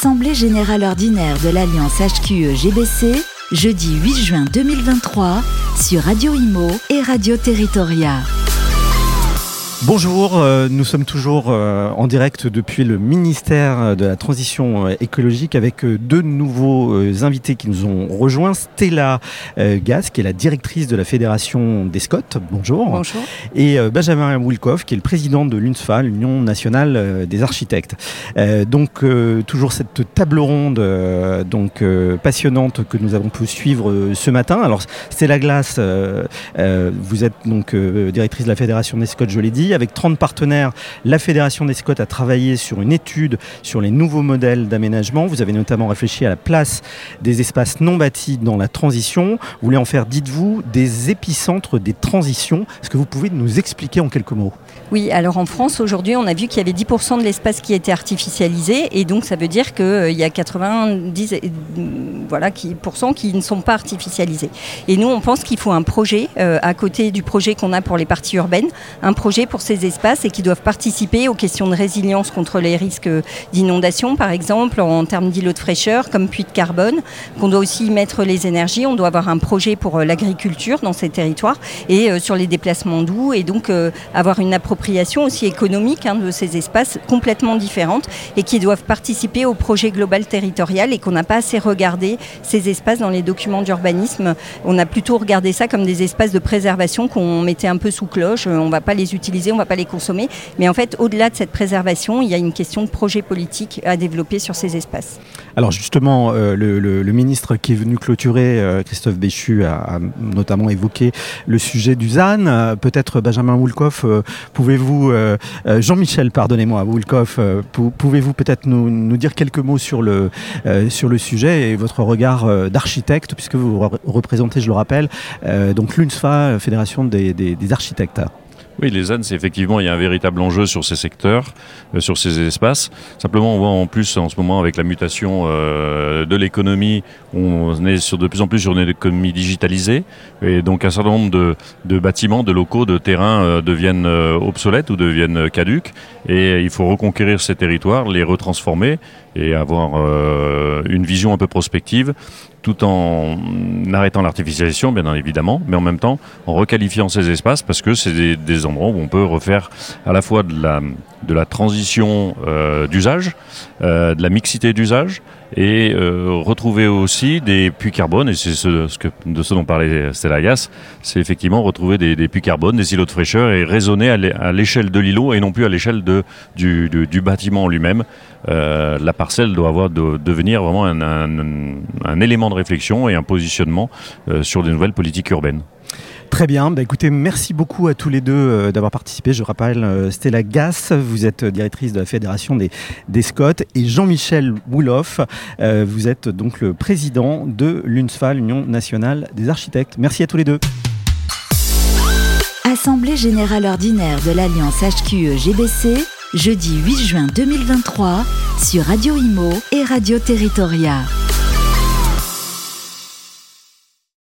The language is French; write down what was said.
Assemblée générale ordinaire de l'Alliance HQE-GBC, jeudi 8 juin 2023, sur Radio Imo et Radio Territoria. Bonjour, euh, nous sommes toujours euh, en direct depuis le ministère de la Transition euh, écologique avec deux nouveaux invités qui nous ont rejoints. Stella Gas, qui est la directrice de la Fédération des Scots. Bonjour. Bonjour. Et Benjamin Wilkoff, qui est le président de l'UNSFA, l'Union nationale des architectes. donc toujours cette table ronde donc passionnante que nous avons pu suivre ce matin. Alors Stella Glass, vous êtes donc directrice de la Fédération des Scots, je l'ai dit avec 30 partenaires, la Fédération des Scots a travaillé sur une étude sur les nouveaux modèles d'aménagement. Vous avez notamment réfléchi à la place des espaces non bâtis dans la transition. Vous voulez en faire, dites-vous, des épicentres des transitions. Est-ce que vous pouvez nous expliquer en quelques mots? Oui, alors en France, aujourd'hui, on a vu qu'il y avait 10% de l'espace qui était artificialisé. Et donc, ça veut dire qu'il euh, y a 90 euh, voilà, qui, ne sont pas artificialisés. Et nous, on pense qu'il faut un projet, euh, à côté du projet qu'on a pour les parties urbaines, un projet pour ces espaces et qui doivent participer aux questions de résilience contre les risques d'inondation, par exemple, en termes d'îlots de fraîcheur, comme puits de carbone, qu'on doit aussi y mettre les énergies. On doit avoir un projet pour euh, l'agriculture dans ces territoires et euh, sur les déplacements doux et donc euh, avoir une appropriation aussi économique hein, de ces espaces complètement différentes et qui doivent participer au projet global territorial et qu'on n'a pas assez regardé ces espaces dans les documents d'urbanisme. On a plutôt regardé ça comme des espaces de préservation qu'on mettait un peu sous cloche. On ne va pas les utiliser on ne va pas les consommer. Mais en fait, au-delà de cette préservation, il y a une question de projet politique à développer sur ces espaces. Alors justement, euh, le, ministre qui est venu clôturer, euh, Christophe Béchu, a, notamment évoqué le sujet du ZAN. Euh, peut-être Benjamin Woolkoff, pouvez-vous, Jean-Michel, pardonnez-moi, Woolkoff, pouvez-vous peut-être nous, dire quelques mots sur le, sur le sujet et votre regard d'architecte, puisque vous représentez, je le rappelle, donc l'UNSFA, Fédération des, des architectes. Oui, les ZAN, c'est effectivement, il y a un véritable enjeu sur ces secteurs, euh, sur ces espaces. Simplement, on voit en plus en ce moment avec la mutation euh, de l'économie, on est sur, de plus en plus sur une économie digitalisée. Et donc, un certain nombre de, de bâtiments, de locaux, de terrains euh, deviennent obsolètes ou deviennent caduques. Et il faut reconquérir ces territoires, les retransformer et avoir une vision un peu prospective tout en arrêtant l'artificialisation, bien évidemment, mais en même temps en requalifiant ces espaces parce que c'est des, endroits où on peut refaire à la fois de la, de la transition euh, d'usage, euh, de la mixité d'usage, et euh, retrouver aussi des puits carbone, et c'est ce, que, de ce dont parlait Stella Gas, c'est effectivement retrouver des, puits carbone, des îlots de fraîcheur, et raisonner à l'échelle de l'îlot et non plus à l'échelle de, du, du, bâtiment lui-même. La parcelle doit avoir de, devenir vraiment un, un, élément de réflexion et un positionnement sur des nouvelles politiques urbaines. Très bien, bah écoutez, merci beaucoup à tous les deux euh, d'avoir participé. Je rappelle euh, Stella Gass, vous êtes directrice de la Fédération des, des Scots, et Jean-Michel Wouloff, euh, vous êtes donc le président de l'UNSFA, l'Union nationale des architectes. Merci à tous les deux. Assemblée générale ordinaire de l'Alliance HQE-GBC, jeudi 8 juin 2023, sur Radio Imo et Radio Territoria.